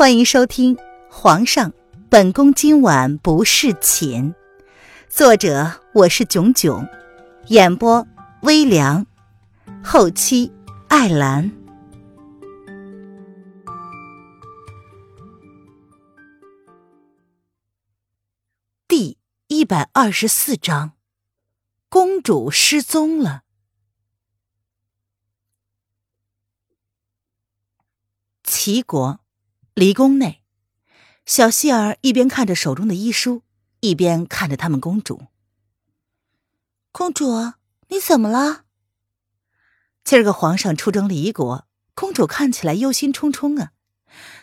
欢迎收听《皇上，本宫今晚不侍寝》，作者我是囧囧，演播微凉，后期艾兰。第一百二十四章，公主失踪了。齐国。离宫内，小希儿一边看着手中的医书，一边看着他们公主。公主，你怎么了？今儿个皇上出征离国，公主看起来忧心忡忡啊。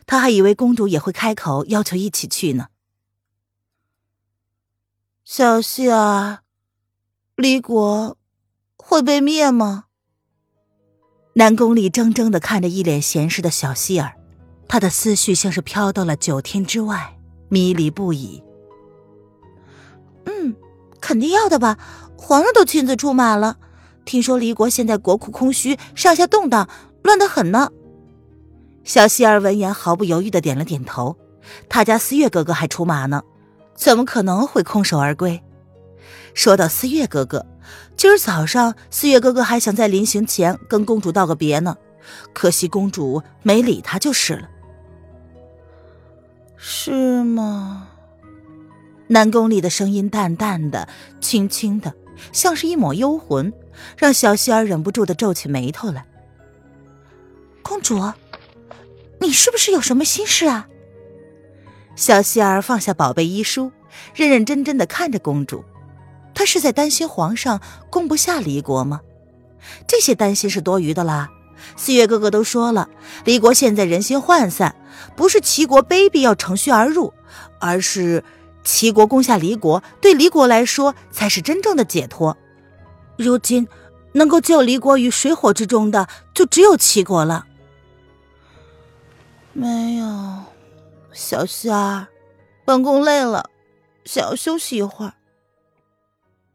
他还以为公主也会开口要求一起去呢。小希儿，离国会被灭吗？南宫里怔怔的看着一脸闲适的小希儿。他的思绪像是飘到了九天之外，迷离不已。嗯，肯定要的吧？皇上都亲自出马了。听说离国现在国库空虚，上下动荡，乱得很呢。小希儿闻言毫不犹豫的点了点头。他家思月哥哥还出马呢，怎么可能会空手而归？说到思月哥哥，今儿早上思月哥哥还想在临行前跟公主道个别呢，可惜公主没理他就是了。是吗？南宫里的声音淡淡的、轻轻的，像是一抹幽魂，让小希儿忍不住的皱起眉头来。公主，你是不是有什么心事啊？小希儿放下宝贝医书，认认真真的看着公主。她是在担心皇上攻不下离国吗？这些担心是多余的啦。四月哥哥都说了，离国现在人心涣散，不是齐国卑鄙要乘虚而入，而是齐国攻下离国，对离国来说才是真正的解脱。如今能够救离国于水火之中的，就只有齐国了。没有，小希儿，本宫累了，想要休息一会儿。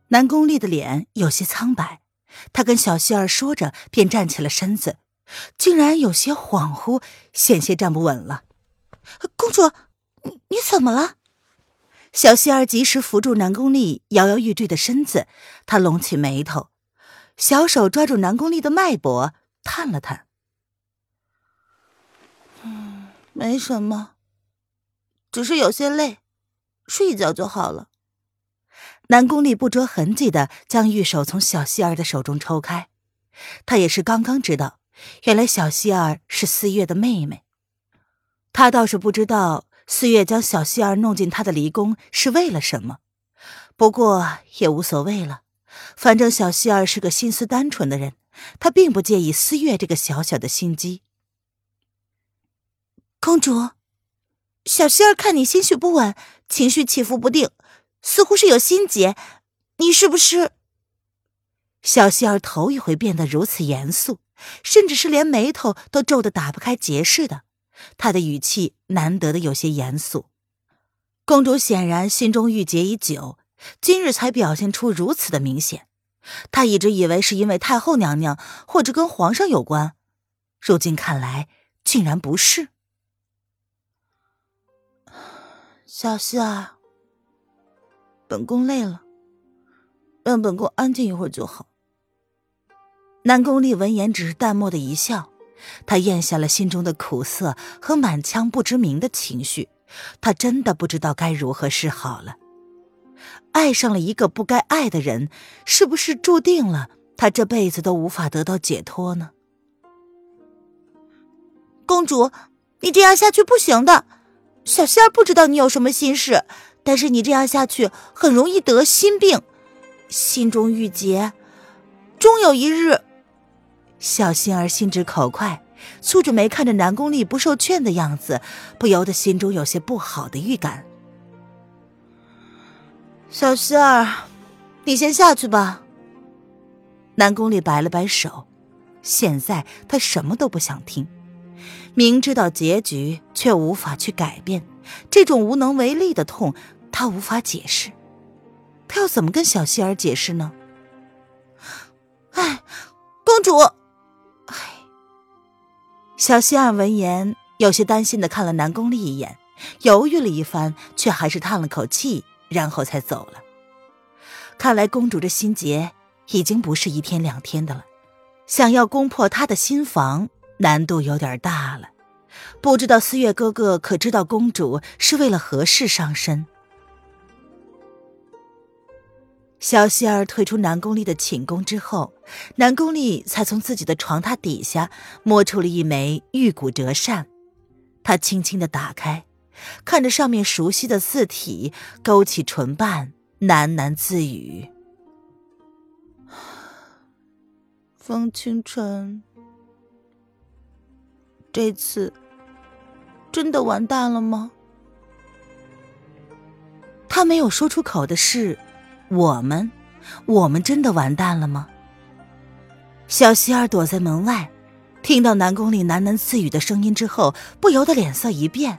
南宫丽的脸有些苍白。他跟小希儿说着，便站起了身子，竟然有些恍惚，险些站不稳了。公主，你你怎么了？小希儿及时扶住南宫丽摇摇欲坠的身子，她拢起眉头，小手抓住南宫丽的脉搏，探了探。嗯，没什么，只是有些累，睡一觉就好了。南宫丽不着痕迹的将玉手从小希儿的手中抽开，他也是刚刚知道，原来小希儿是四月的妹妹。他倒是不知道四月将小希儿弄进他的离宫是为了什么，不过也无所谓了，反正小希儿是个心思单纯的人，他并不介意四月这个小小的心机。公主，小希儿看你心绪不稳，情绪起伏不定。似乎是有心结，你是不是？小希儿头一回变得如此严肃，甚至是连眉头都皱得打不开结似的。她的语气难得的有些严肃。公主显然心中郁结已久，今日才表现出如此的明显。她一直以为是因为太后娘娘或者跟皇上有关，如今看来竟然不是。小希儿。本宫累了，让本宫安静一会儿就好。南宫丽闻言只是淡漠的一笑，她咽下了心中的苦涩和满腔不知名的情绪，她真的不知道该如何是好了。爱上了一个不该爱的人，是不是注定了他这辈子都无法得到解脱呢？公主，你这样下去不行的。小仙儿不知道你有什么心事。但是你这样下去很容易得心病，心中郁结，终有一日。小心儿心直口快，蹙着眉看着南宫丽不受劝的样子，不由得心中有些不好的预感。小心儿，你先下去吧。南宫丽摆了摆手，现在他什么都不想听，明知道结局却无法去改变。这种无能为力的痛，他无法解释。他要怎么跟小希儿解释呢？哎，公主，小希儿闻言有些担心的看了南宫丽一眼，犹豫了一番，却还是叹了口气，然后才走了。看来公主这心结已经不是一天两天的了，想要攻破她的心房，难度有点大了。不知道思月哥哥可知道公主是为了何事伤身？小希儿退出南宫丽的寝宫之后，南宫丽才从自己的床榻底下摸出了一枚玉骨折扇。她轻轻的打开，看着上面熟悉的字体，勾起唇瓣，喃喃自语：“风清晨，这次真的完蛋了吗？”他没有说出口的是。我们，我们真的完蛋了吗？小希儿躲在门外，听到南宫里喃喃自语的声音之后，不由得脸色一变。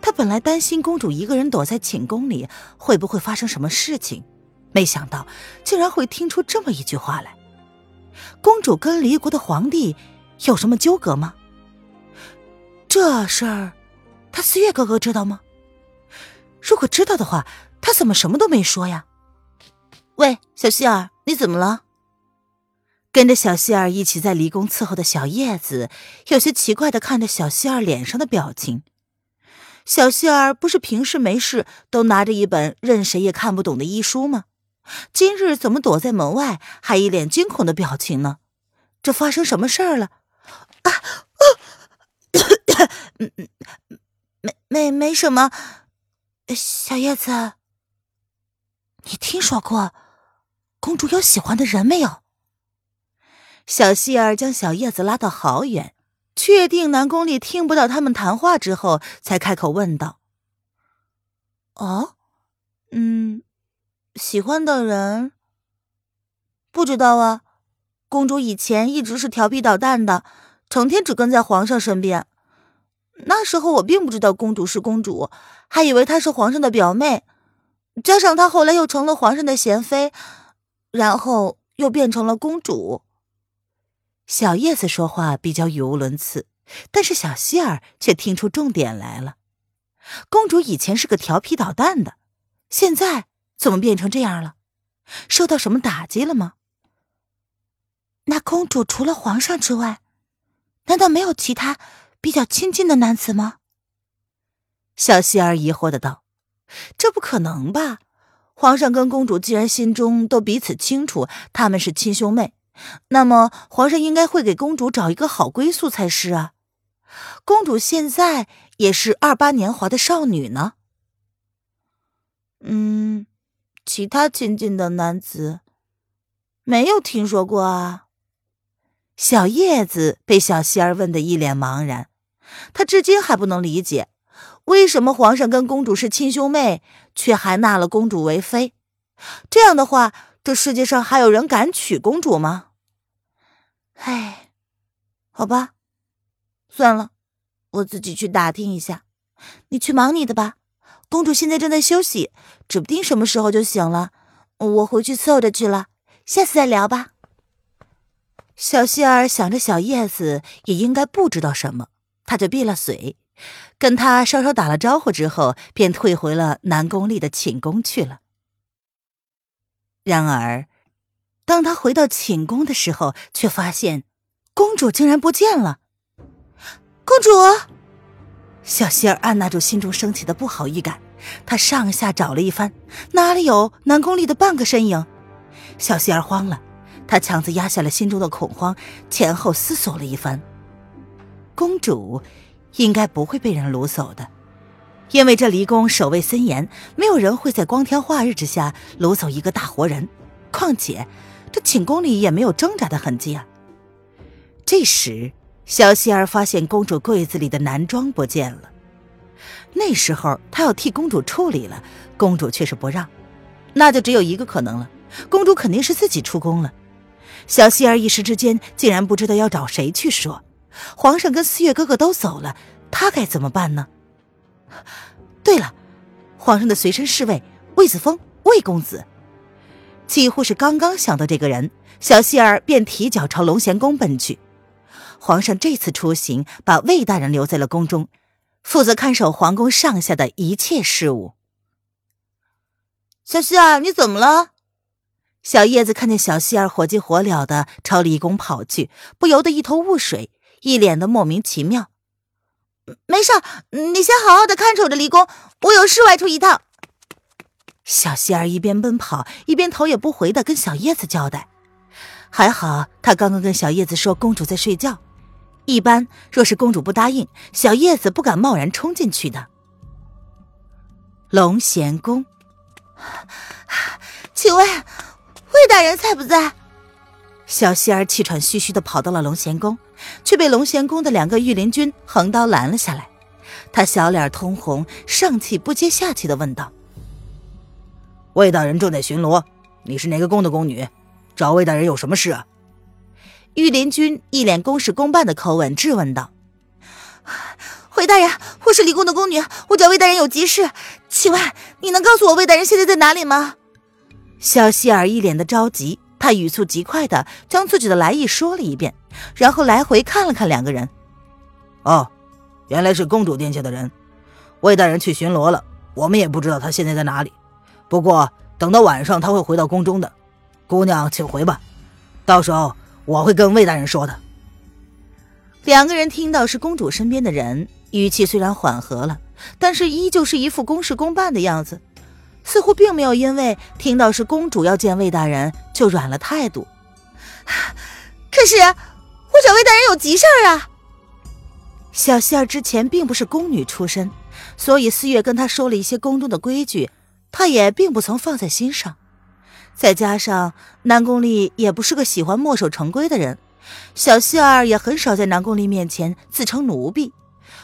他本来担心公主一个人躲在寝宫里会不会发生什么事情，没想到竟然会听出这么一句话来。公主跟离国的皇帝有什么纠葛吗？这事儿，他四月哥哥知道吗？如果知道的话，他怎么什么都没说呀？喂，小希儿，你怎么了？跟着小希儿一起在离宫伺候的小叶子，有些奇怪的看着小希儿脸上的表情。小希儿不是平时没事都拿着一本任谁也看不懂的医书吗？今日怎么躲在门外，还一脸惊恐的表情呢？这发生什么事儿了？啊，嗯嗯，没没没什么。小叶子，你听说过？公主有喜欢的人没有？小希儿将小叶子拉到好远，确定南宫丽听不到他们谈话之后，才开口问道：“哦，嗯，喜欢的人不知道啊。公主以前一直是调皮捣蛋的，成天只跟在皇上身边。那时候我并不知道公主是公主，还以为她是皇上的表妹。加上她后来又成了皇上的贤妃。”然后又变成了公主。小叶子说话比较语无伦次，但是小希儿却听出重点来了。公主以前是个调皮捣蛋的，现在怎么变成这样了？受到什么打击了吗？那公主除了皇上之外，难道没有其他比较亲近的男子吗？小希儿疑惑的道：“这不可能吧？”皇上跟公主既然心中都彼此清楚，他们是亲兄妹，那么皇上应该会给公主找一个好归宿才是啊。公主现在也是二八年华的少女呢。嗯，其他亲近的男子没有听说过啊。小叶子被小希儿问得一脸茫然，他至今还不能理解。为什么皇上跟公主是亲兄妹，却还纳了公主为妃？这样的话，这世界上还有人敢娶公主吗？唉，好吧，算了，我自己去打听一下。你去忙你的吧，公主现在正在休息，指不定什么时候就醒了。我回去伺候着去了，下次再聊吧。小希儿想着，小叶子也应该不知道什么，他就闭了嘴。跟他稍稍打了招呼之后，便退回了南宫丽的寝宫去了。然而，当他回到寝宫的时候，却发现公主竟然不见了。公主，小希儿按捺住心中升起的不好预感，她上下找了一番，哪里有南宫丽的半个身影？小希儿慌了，她强自压下了心中的恐慌，前后思索了一番，公主。应该不会被人掳走的，因为这离宫守卫森严，没有人会在光天化日之下掳走一个大活人。况且，这寝宫里也没有挣扎的痕迹啊。这时，小希儿发现公主柜子里的男装不见了。那时候，她要替公主处理了，公主却是不让，那就只有一个可能了：公主肯定是自己出宫了。小希儿一时之间竟然不知道要找谁去说。皇上跟四月哥哥都走了，他该怎么办呢？对了，皇上的随身侍卫魏子峰，魏公子，几乎是刚刚想到这个人，小希儿便提脚朝龙贤宫奔去。皇上这次出行把魏大人留在了宫中，负责看守皇宫上下的一切事务。小希儿，你怎么了？小叶子看见小希儿火急火燎的朝离宫跑去，不由得一头雾水，一脸的莫名其妙。没事，你先好好的看守着离宫，我有事外出一趟。小希儿一边奔跑，一边头也不回的跟小叶子交代。还好，他刚刚跟小叶子说公主在睡觉。一般若是公主不答应，小叶子不敢贸然冲进去的。龙贤宫，请问魏大人在不在？小希儿气喘吁吁的跑到了龙贤宫，却被龙贤宫的两个御林军横刀拦了下来。他小脸通红，上气不接下气的问道：“魏大人正在巡逻，你是哪个宫的宫女？找魏大人有什么事啊？”御林军一脸公事公办的口吻质问道：“魏大人，我是离宫的宫女，我找魏大人有急事，请问你能告诉我魏大人现在在哪里吗？”小希儿一脸的着急，他语速极快的将自己的来意说了一遍，然后来回看了看两个人。哦，原来是公主殿下的人，魏大人去巡逻了，我们也不知道他现在在哪里。不过等到晚上他会回到宫中的，姑娘请回吧，到时候。我会跟魏大人说的。两个人听到是公主身边的人，语气虽然缓和了，但是依旧是一副公事公办的样子，似乎并没有因为听到是公主要见魏大人就软了态度。可是我找魏大人有急事儿啊！小希儿之前并不是宫女出身，所以四月跟她说了一些宫中的规矩，她也并不曾放在心上。再加上南宫丽也不是个喜欢墨守成规的人，小希儿也很少在南宫丽面前自称奴婢，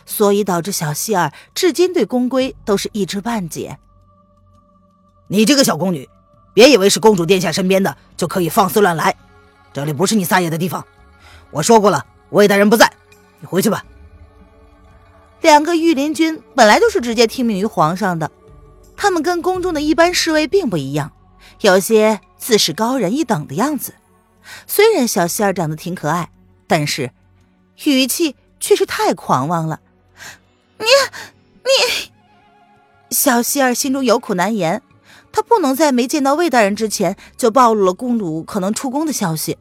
所以导致小希儿至今对宫规都是一知半解。你这个小宫女，别以为是公主殿下身边的就可以放肆乱来，这里不是你撒野的地方。我说过了，魏大人不在，你回去吧。两个御林军本来就是直接听命于皇上的，他们跟宫中的一般侍卫并不一样。有些自视高人一等的样子，虽然小希儿长得挺可爱，但是语气却是太狂妄了。你你，小希儿心中有苦难言，她不能在没见到魏大人之前就暴露了公主可能出宫的消息。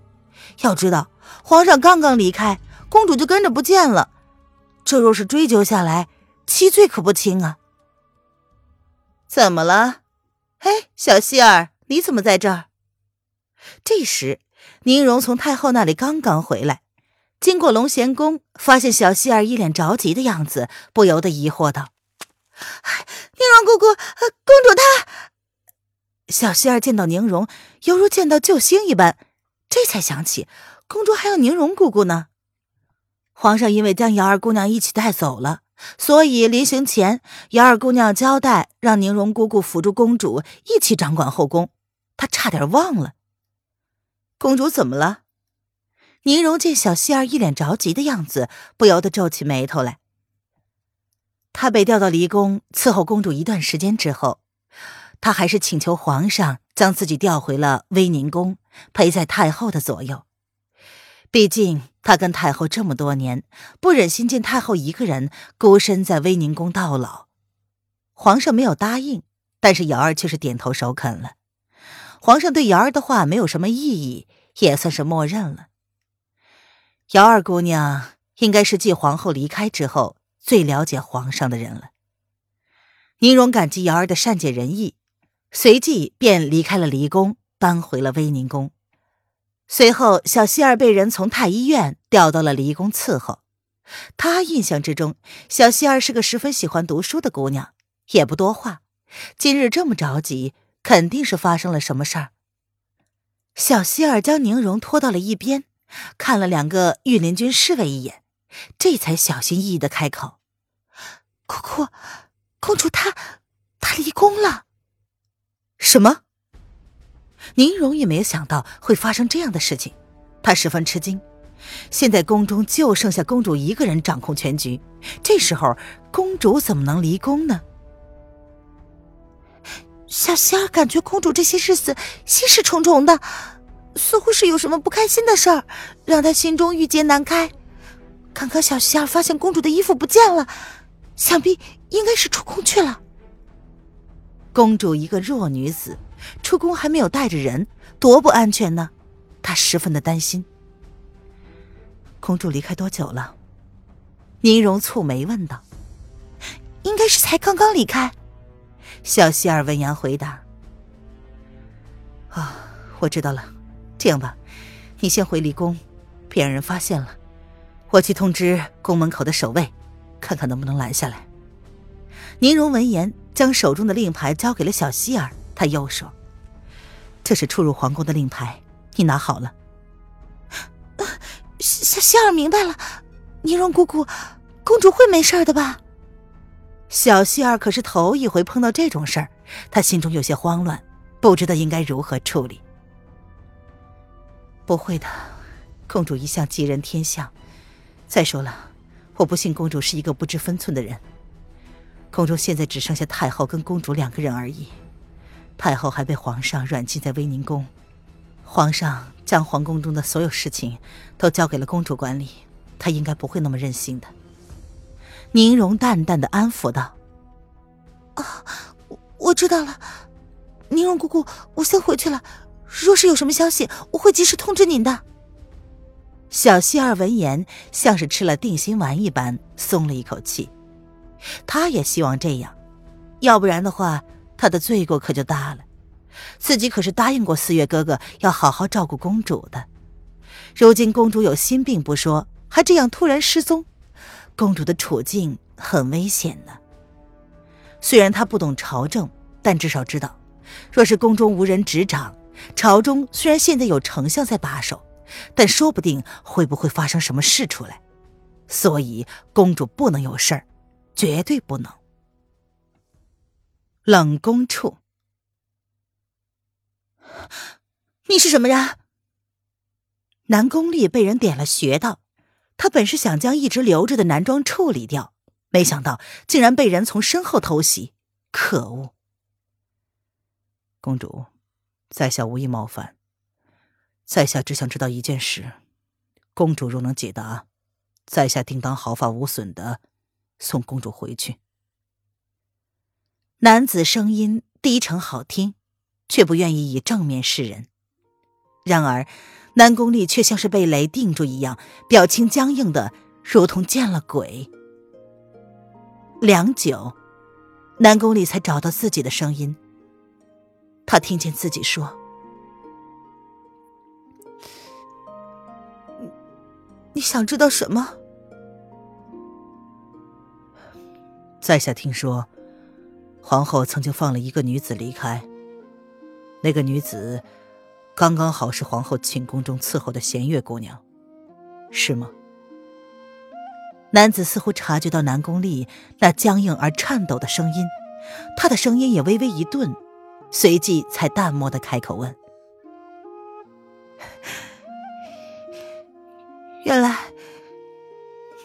要知道，皇上刚刚离开，公主就跟着不见了，这若是追究下来，七罪可不轻啊！怎么了？嘿，小希儿。你怎么在这儿？这时，宁荣从太后那里刚刚回来，经过龙贤宫，发现小希儿一脸着急的样子，不由得疑惑道：“宁荣姑姑，公主她……”小希儿见到宁荣，犹如见到救星一般，这才想起公主还有宁荣姑姑呢。皇上因为将瑶儿姑娘一起带走了。所以临行前，姚二姑娘交代让宁荣姑姑辅助公主一起掌管后宫，她差点忘了。公主怎么了？宁荣见小希儿一脸着急的样子，不由得皱起眉头来。她被调到离宫伺候公主一段时间之后，她还是请求皇上将自己调回了威宁宫，陪在太后的左右。毕竟。他跟太后这么多年，不忍心见太后一个人孤身在威宁宫到老。皇上没有答应，但是瑶儿却是点头首肯了。皇上对瑶儿的话没有什么异议，也算是默认了。瑶儿姑娘应该是继皇后离开之后最了解皇上的人了。宁荣感激瑶儿的善解人意，随即便离开了离宫，搬回了威宁宫。随后，小希儿被人从太医院调到了离宫伺候。他印象之中，小希儿是个十分喜欢读书的姑娘，也不多话。今日这么着急，肯定是发生了什么事儿。小希儿将宁荣拖到了一边，看了两个御林军侍卫一眼，这才小心翼翼的开口：“姑姑，公主她，她离宫了。”什么？宁荣也没有想到会发生这样的事情，他十分吃惊。现在宫中就剩下公主一个人掌控全局，这时候公主怎么能离宫呢？小仙儿感觉公主这些日子心事重重的，似乎是有什么不开心的事儿，让她心中郁结难开。刚刚小仙儿发现公主的衣服不见了，想必应该是出宫去了。公主一个弱女子，出宫还没有带着人，多不安全呢。她十分的担心。公主离开多久了？宁荣蹙眉问道。应该是才刚刚离开。小希儿闻言回答。啊，我知道了。这样吧，你先回离宫，别让人发现了。我去通知宫门口的守卫，看看能不能拦下来。宁荣闻言，将手中的令牌交给了小希儿。他又说：“这是出入皇宫的令牌，你拿好了。”小希儿明白了，宁荣姑姑，公主会没事的吧？小希儿可是头一回碰到这种事儿，她心中有些慌乱，不知道应该如何处理。不会的，公主一向吉人天相。再说了，我不信公主是一个不知分寸的人。宫中现在只剩下太后跟公主两个人而已，太后还被皇上软禁在威宁宫，皇上将皇宫中的所有事情都交给了公主管理，她应该不会那么任性的。宁荣淡淡的安抚道：“啊，我我知道了，宁荣姑姑，我先回去了。若是有什么消息，我会及时通知您的。”小希儿闻言，像是吃了定心丸一般，松了一口气。他也希望这样，要不然的话，他的罪过可就大了。自己可是答应过四月哥哥要好好照顾公主的，如今公主有心病不说，还这样突然失踪。公主的处境很危险呢。虽然她不懂朝政，但至少知道，若是宫中无人执掌，朝中虽然现在有丞相在把守，但说不定会不会发生什么事出来。所以公主不能有事儿，绝对不能。冷宫处，你是什么人？南宫丽被人点了穴道。他本是想将一直留着的男装处理掉，没想到竟然被人从身后偷袭，可恶！公主，在下无意冒犯，在下只想知道一件事，公主若能解答，在下定当毫发无损的送公主回去。男子声音低沉好听，却不愿意以正面示人，然而。南宫丽却像是被雷定住一样，表情僵硬的如同见了鬼。良久，南宫丽才找到自己的声音。他听见自己说：“你你想知道什么？”在下听说，皇后曾经放了一个女子离开。那个女子。刚刚好是皇后寝宫中伺候的弦月姑娘，是吗？男子似乎察觉到南宫丽那僵硬而颤抖的声音，他的声音也微微一顿，随即才淡漠的开口问：“原来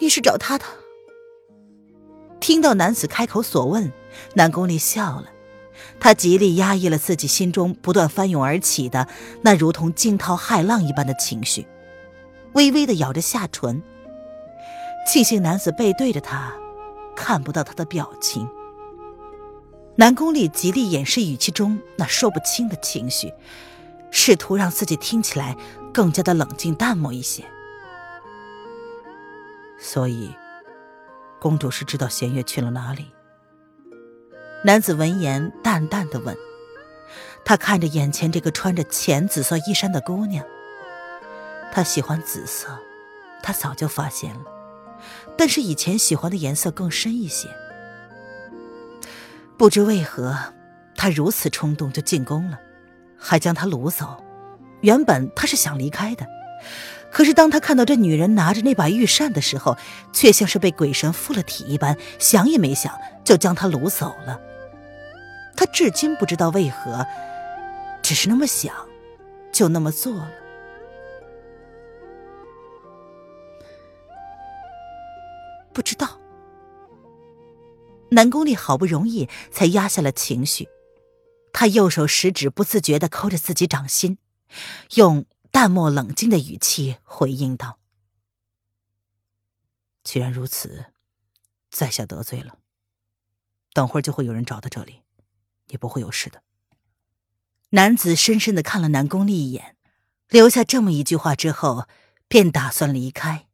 你是找他的。”听到男子开口所问，南宫丽笑了。他极力压抑了自己心中不断翻涌而起的那如同惊涛骇浪一般的情绪，微微的咬着下唇。庆幸男子背对着他，看不到他的表情。南宫丽极力掩饰语气中那说不清的情绪，试图让自己听起来更加的冷静淡漠一些。所以，公主是知道弦月去了哪里。男子闻言，淡淡的问：“他看着眼前这个穿着浅紫色衣衫的姑娘，他喜欢紫色，他早就发现了，但是以前喜欢的颜色更深一些。不知为何，他如此冲动就进宫了，还将她掳走。原本他是想离开的，可是当他看到这女人拿着那把玉扇的时候，却像是被鬼神附了体一般，想也没想就将她掳走了。”他至今不知道为何，只是那么想，就那么做了。不知道。南宫烈好不容易才压下了情绪，他右手食指不自觉的抠着自己掌心，用淡漠冷静的语气回应道：“既然如此，在下得罪了。等会儿就会有人找到这里，你不会有事的。男子深深的看了南宫丽一眼，留下这么一句话之后，便打算离开。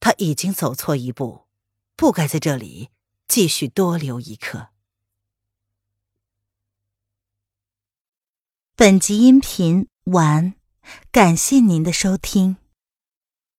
他已经走错一步，不该在这里继续多留一刻。本集音频晚安，感谢您的收听。